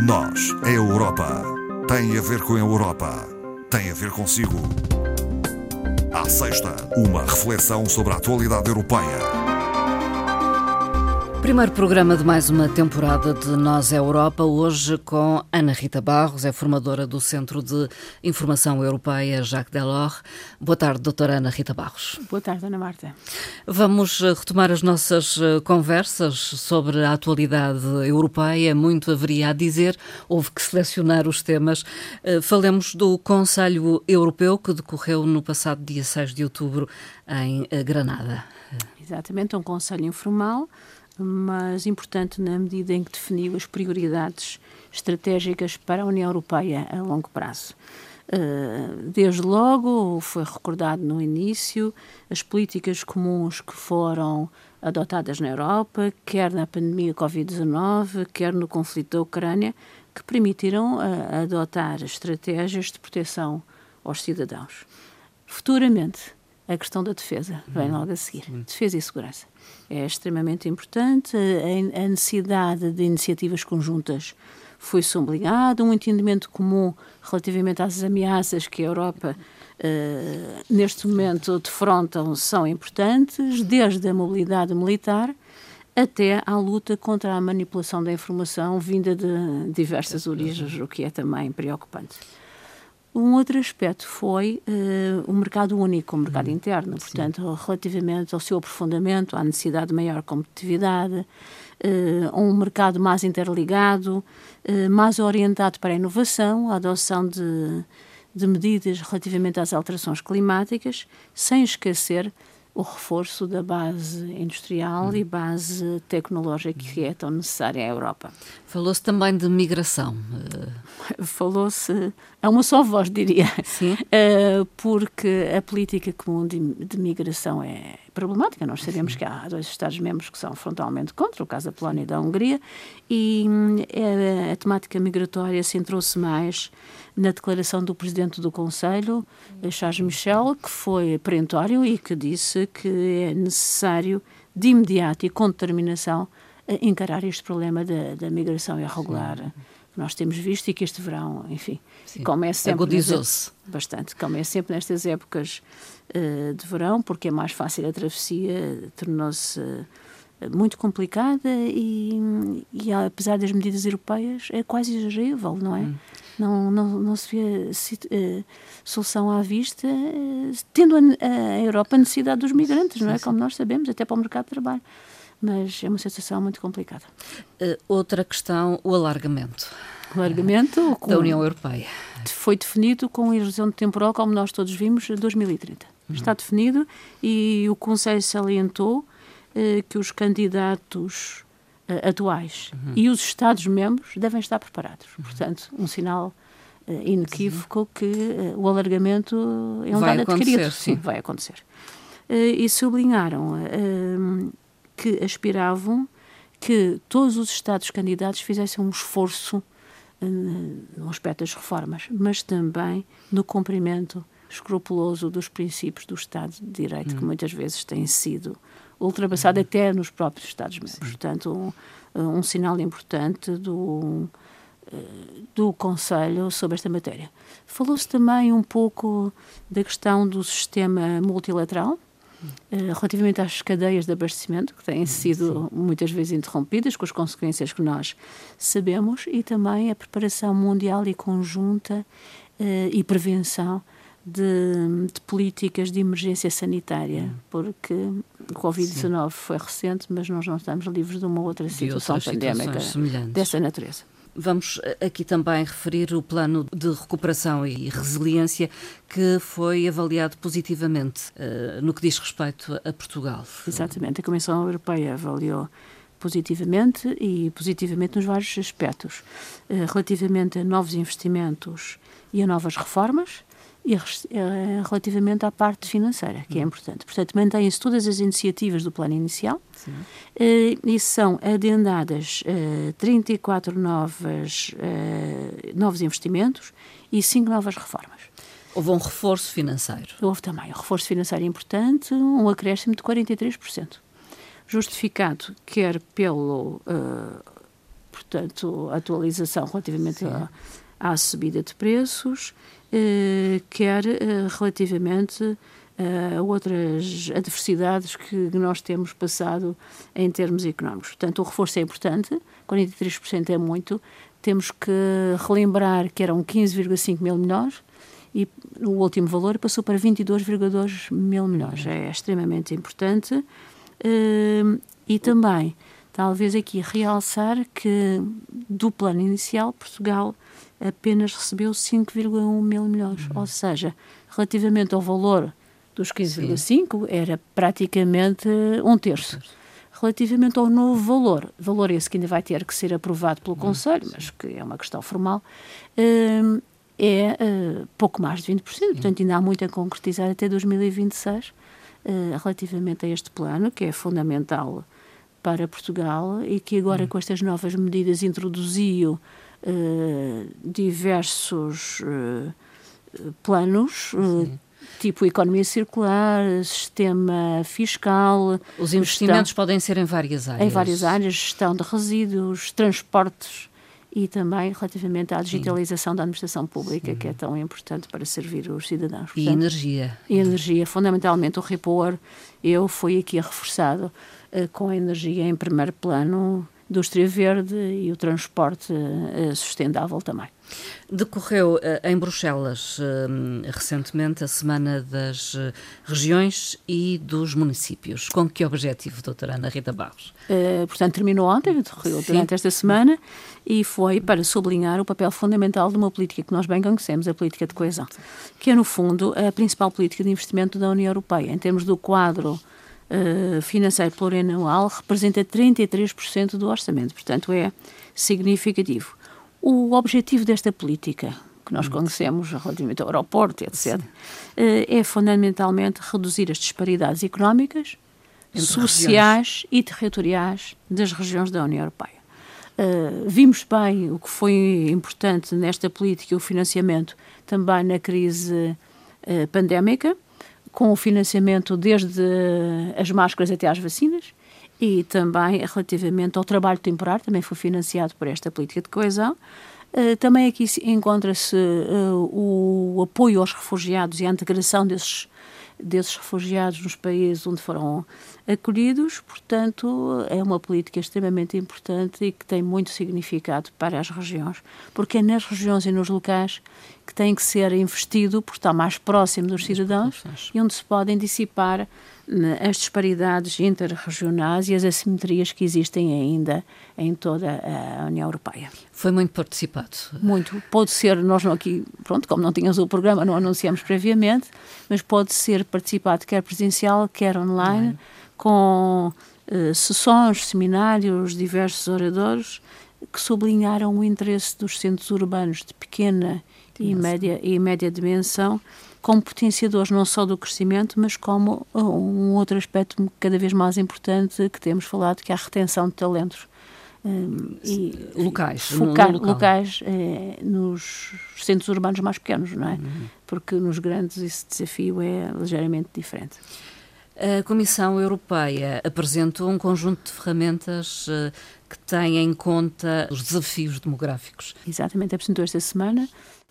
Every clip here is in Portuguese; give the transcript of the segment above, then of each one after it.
Nós, a Europa, tem a ver com a Europa, tem a ver consigo. À sexta, uma reflexão sobre a atualidade europeia Primeiro programa de mais uma temporada de Nós é Europa, hoje com Ana Rita Barros, é formadora do Centro de Informação Europeia Jacques Delors. Boa tarde, doutora Ana Rita Barros. Boa tarde, Ana Marta. Vamos eh, retomar as nossas eh, conversas sobre a atualidade europeia, muito haveria a dizer, houve que selecionar os temas. Eh, falemos do Conselho Europeu que decorreu no passado dia 6 de outubro em Granada. Exatamente, um conselho informal mas importante na medida em que definiu as prioridades estratégicas para a União Europeia a longo prazo. Eh, desde logo, foi recordado no início, as políticas comuns que foram adotadas na Europa, quer na pandemia Covid-19, quer no conflito da Ucrânia, que permitiram uh, adotar estratégias de proteção aos cidadãos. Futuramente, a questão da defesa vem logo a seguir defesa e segurança é extremamente importante. A necessidade de iniciativas conjuntas foi sublinhada, um entendimento comum relativamente às ameaças que a Europa uh, neste momento defrontam são importantes, desde a mobilidade militar até à luta contra a manipulação da informação vinda de diversas origens, o que é também preocupante. Um outro aspecto foi uh, o mercado único, o mercado interno, portanto, Sim. relativamente ao seu aprofundamento, à necessidade de maior competitividade, uh, um mercado mais interligado, uh, mais orientado para a inovação, a adoção de, de medidas relativamente às alterações climáticas, sem esquecer o reforço da base industrial uhum. e base tecnológica que é tão necessária à Europa. Falou-se também de migração. Falou-se a uma só voz, diria. Sim. Porque a política comum de, de migração é problemática. Nós sabemos que há dois Estados-membros que são frontalmente contra, o caso da Polónia e da Hungria, e a, a temática migratória centrou-se mais na declaração do Presidente do Conselho, Charles Michel, que foi perentório e que disse que é necessário, de imediato e com determinação, encarar este problema da, da migração irregular. Sim nós temos visto e que este verão, enfim, Sim. começa sempre. Agudizou-se. Bastante. Começa sempre nestas épocas uh, de verão, porque é mais fácil a travessia, tornou-se uh, muito complicada e, e, apesar das medidas europeias, é quase exagerável, não é? Hum. Não, não, não se vê uh, solução à vista, tendo a, a Europa a necessidade dos migrantes, não é? Como nós sabemos, até para o mercado de trabalho mas é uma situação muito complicada. Uh, outra questão, o alargamento. O alargamento com, da União Europeia. Foi definido com a horizonte temporal, como nós todos vimos, 2030. Uhum. Está definido e o Conselho salientou uh, que os candidatos uh, atuais uhum. e os Estados-membros devem estar preparados. Uhum. Portanto, um sinal inequívoco que o alargamento é um vai dado adquirido. Sim, sim, vai acontecer. e sublinharam que aspiravam que todos os Estados candidatos fizessem um esforço no aspecto das reformas, mas também no cumprimento escrupuloso dos princípios do Estado de Direito, hum. que muitas vezes têm sido ultrapassado hum. até nos próprios Estados-membros. Portanto, um, eh, um, sinal importante do, eh, do Conselho sobre esta matéria. Falou-se também um pouco da questão do sistema multilateral, eh, relativamente às cadeias de abastecimento, que têm sido Sim. muitas vezes interrompidas, com as consequências que nós sabemos, e também a preparação mundial e conjunta uh, e prevenção de, de, políticas de emergência sanitária, hum. porque o Covid-19 foi recente, mas nós não estamos livres de uma outra situação pandémica dessa natureza. Vamos eh, aqui também referir o plano de recuperação e resiliência que foi avaliado positivamente uh, no que diz respeito a Portugal. Exatamente, a Comissão Europeia avaliou positivamente e positivamente nos vários aspectos, uh, relativamente a novos investimentos e a novas reformas, e eh, relativamente à parte financeira, que é uhum. importante. Portanto, mantêm-se todas as iniciativas do plano inicial Sim. Eh, e são adendadas 34 eh, novas, novos investimentos e 5 novas reformas. Houve um reforço financeiro. Houve também um reforço financeiro importante, um acréscimo de 43%. Justificado quer pelo, portanto, atualização relativamente à, à, subida de preços, quer uh, relativamente a outras adversidades que nós temos passado em termos económicos. Portanto, o reforço é importante, 43% é muito. Temos que relembrar que eram 15,5 mil milhões, e o último valor passou para 22,2 mil milhões. É extremamente importante. E também, talvez aqui realçar que do plano inicial, Portugal apenas recebeu 5,1 mil milhões. Uhum. Ou seja, relativamente ao valor dos 15,5, era praticamente um terço. Relativamente ao novo valor, valor esse que ainda vai ter que ser aprovado pelo uhum. Conselho, mas que é uma questão formal, uh, é uh, pouco mais de 20%, portanto ainda há muito a concretizar até 2026 uh, eh, relativamente a este plano, que é fundamental para Portugal e que agora com estas novas medidas introduziu diversos planos, tipo economia circular, sistema fiscal. Os investimentos gestão, podem ser em várias áreas. Em várias áreas, gestão de resíduos, transportes e também relativamente à digitalização Sim. da administração pública, Sim. que é tão importante para servir os cidadãos. Portanto, e energia. E energia, fundamentalmente o repor, eu fui aqui reforçado uh, com a energia em primeiro plano, indústria verde e o transporte uh, sustentável também. Decorreu eh, em Bruxelas eh, recentemente a Semana das eh, Regiões e dos Municípios. Com que objetivo, doutora Ana Rita Barros? Uh, portanto, terminou ontem, decorreu durante esta semana e foi para sublinhar o papel fundamental de uma política que nós bem conhecemos, a política de coesão, que é, no fundo, a principal política de investimento da União Europeia. Em termos do quadro uh, financeiro plurianual, representa 33% do orçamento, portanto, é significativo. O objetivo desta política, que nós conhecemos relativamente ao aeroporto, etc., eh, é fundamentalmente reduzir as disparidades económicas, Entre sociais regiões. e territoriais das regiões da União Europeia. Uh, vimos bem o que foi importante nesta política, o financiamento também na crise pandémica, com o financiamento desde as máscaras até às vacinas e também relativamente ao trabalho temporário, também foi financiado por esta política de coesão. Uh, também aqui encontra-se uh, o apoio aos refugiados e a integração desses, desses refugiados nos países onde foram acolhidos, portanto, é uma política extremamente importante e que tem muito significado para as regiões, porque é nas regiões e nos locais que tem que ser investido, porque está mais próximo dos cidadãos e onde se podem dissipar né, as disparidades interregionais e as assimetrias que existem ainda em toda a União Europeia. Foi muito participado. Muito. Pode ser, nós não aqui, pronto, como não tínhamos o programa, não anunciamos previamente, mas pode ser participado quer presencial, quer online, com uh, sessões, seminários, diversos oradores que sublinharam o interesse dos centros urbanos de pequena e média, e média dimensão como potenciadores não só do crescimento, mas como uh, um outro aspecto cada vez mais importante que temos falado, que é a retenção de talentos. Um, e locais, focar no, no locais eh, nos centros urbanos mais pequenos, não é? Uhum. Porque nos grandes esse desafio é ligeiramente diferente. A Comissão Europeia apresentou um conjunto de ferramentas uh, que têm em conta os desafios demográficos. Exatamente, apresentou esta semana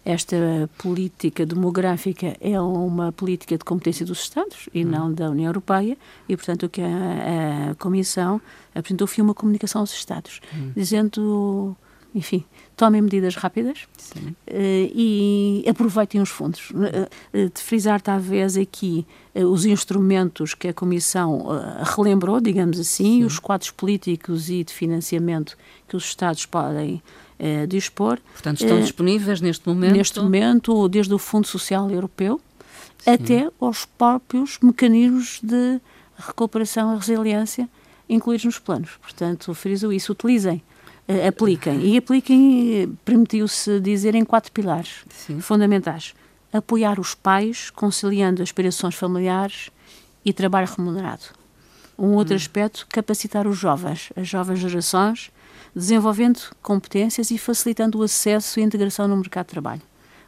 esta política demográfica é uma política de competência dos Estados e hum. não da União Europeia e, portanto, o que a, a Comissão apresentou foi uma comunicação aos Estados, hum. dizendo, enfim, tomem medidas rápidas uh, e aproveitem os fundos. Uh, de frisar, talvez, aqui uh, os instrumentos que a Comissão relembrou, digamos assim, Sim. os quadros políticos e de financiamento que os Estados podem dispor. Portanto, estão disponíveis neste momento? Neste momento, desde o Fundo Social Europeu Sim. até aos próprios mecanismos de recuperação e resiliência incluídos nos planos. Portanto, friso isso, utilizem, uh, apliquem. E apliquem, permitiu-se dizer, em quatro pilares Sim. fundamentais. Apoiar os pais, conciliando aspirações familiares e trabalho remunerado. Um outro hum. aspecto, capacitar os jovens, as jovens gerações, desenvolvendo competências e facilitando o acesso e a integração no mercado de trabalho,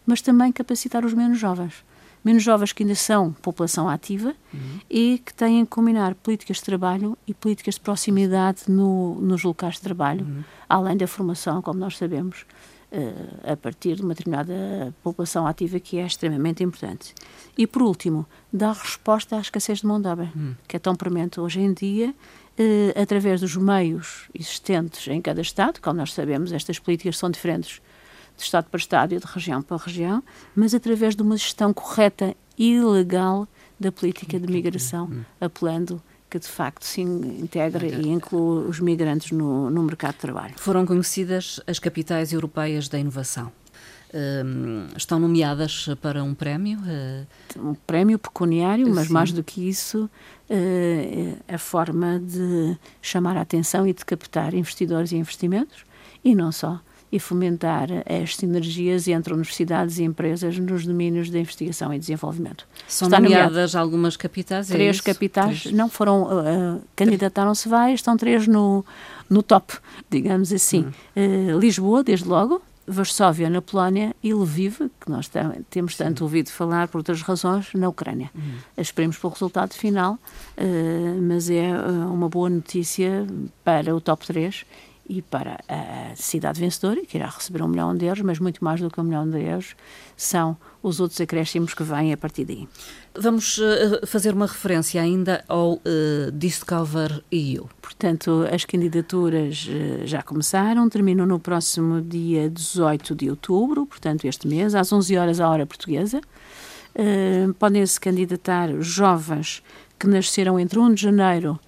mas também capacitar os menos jovens, menos jovens que ainda são população ativa uhum. e que têm que combinar políticas de trabalho e políticas de proximidade no, nos locais de trabalho, uhum. além da formação, como nós sabemos, uh, a partir de uma determinada população ativa que é extremamente importante. E, por último, dar resposta à escassez de mão de obra, uhum. que é tão premente hoje em dia, uh, através dos meios existentes em cada Estado, como nós sabemos, estas políticas são diferentes de Estado para Estado e de região para região, mas através de uma gestão correta e legal da política de migração, hum. apelando que de facto se integre e inclua os migrantes no, no mercado de trabalho. Foram conhecidas as capitais europeias da inovação. Uh, estão nomeadas para um prémio? Uh... Um prémio pecuniário, mas Sim. mais do que isso, uh, a forma de chamar a atenção e de captar investidores e investimentos, e não só e fomentar as sinergias entre universidades e empresas nos domínios da investigação e desenvolvimento. São Está nomeadas algumas capitais? É três é capitais, três. não foram, uh, candidataram-se várias, estão três no, no top, digamos assim. Hum. Uh, Lisboa, desde logo, Varsóvia na Polónia e Lviv, que nós temos tanto Sim. ouvido falar por outras razões, na Ucrânia. Uhum. Esperemos pelo resultado final, uh, mas é uh, uma boa notícia para o top 3 e para a cidade vencedora, que irá receber um milhão de euros, mas muito mais do que um milhão de euros são os outros acréscimos que vêm a partir daí. Vamos uh, fazer uma referência ainda ao uh, Discover EU. Portanto, as candidaturas uh, já começaram, terminam no próximo dia 18 de outubro, portanto, este mês, às 11 horas, à hora portuguesa. podem se candidatar jovens que nasceram entre 1 de janeiro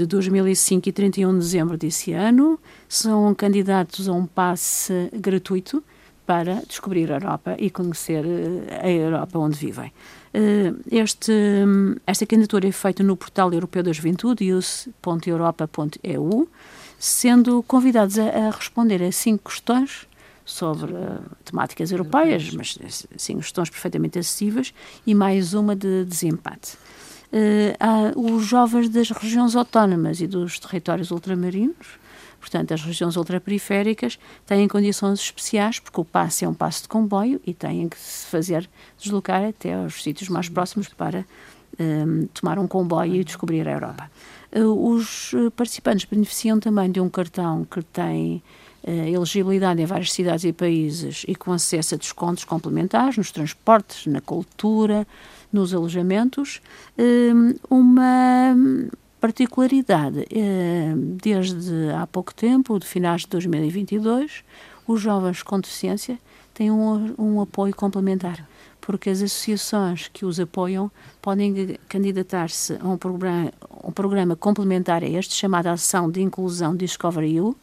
de 2005 e 31 de dezembro desse ano, são candidatos a um passe gratuito para descobrir a Europa e conhecer eh, a Europa onde vivem. Eh, este, esta candidatura é feita no portal europeu da juventude, youth.europa.eu, sendo convidados a, a, responder a cinco questões sobre uh, temáticas europeias, mas cinco questões perfeitamente acessíveis, e mais uma de desempate os jovens das regiões autónomas e dos territórios ultramarinos, portanto, as regiões ultraperiféricas, têm condições especiais, porque o passe é um passe de comboio e têm que se fazer deslocar até aos sítios mais próximos para um, tomar um comboio e descobrir a Europa. Uh, os participantes beneficiam também de um cartão que tem uh, elegibilidade em várias cidades e países e com acesso a descontos complementares nos transportes, na cultura, nos alojamentos, hum, uma particularidade. Hum, desde há pouco tempo, de finais de 2022, os jovens com deficiência têm um, um apoio complementar porque as associações que os apoiam podem candidatar-se a um programa, um programa complementar a este, chamado Ação de Inclusão Discovery You,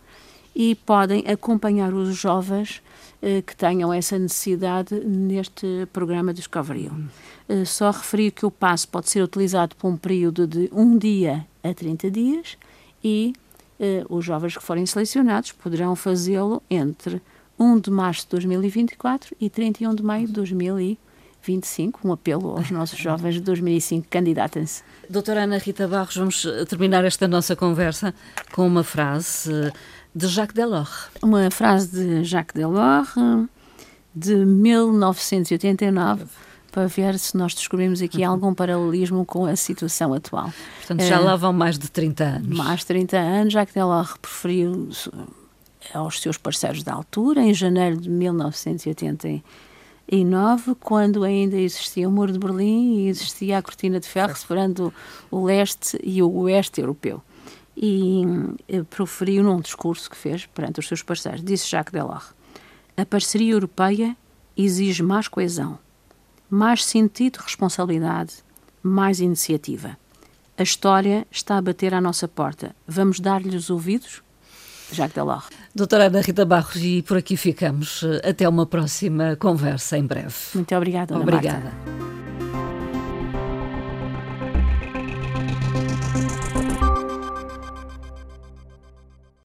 e podem acompanhar os jovens eh, que tenham essa necessidade neste programa Discovery You. Eh, só referir que o passo pode ser utilizado por um período de um dia a 30 dias e eh, os jovens que forem selecionados poderão fazê-lo entre 1 de março de 2024 e 31 de maio de 2025. Um apelo aos nossos jovens de 2005, candidatem-se. Doutora Ana Rita Barros, vamos terminar esta nossa conversa com uma frase de Jacques Delors. Uma frase de Jacques Delors de 1989 para ver se nós descobrimos aqui uhum. algum paralelismo com a situação atual. Portanto, já lá vão mais de 30 anos. Mais de 30 anos, já que Delors preferiu aos seus parceiros da altura, em janeiro de 1989, quando ainda existia o Muro de Berlim e existia a Cortina de Ferro separando o leste e o oeste europeu. E eh, proferiu num discurso que fez perante os seus parceiros, disse Jacques Delors, a parceria europeia exige mais coesão, mais sentido de responsabilidade, mais iniciativa. A história está a bater à nossa porta. Vamos dar-lhe os ouvidos? Jacques Delors. Doutora Ana Rita Barros, e por aqui ficamos. Até uma próxima conversa em breve. Muito obrigada, Ana Obrigada. Marta.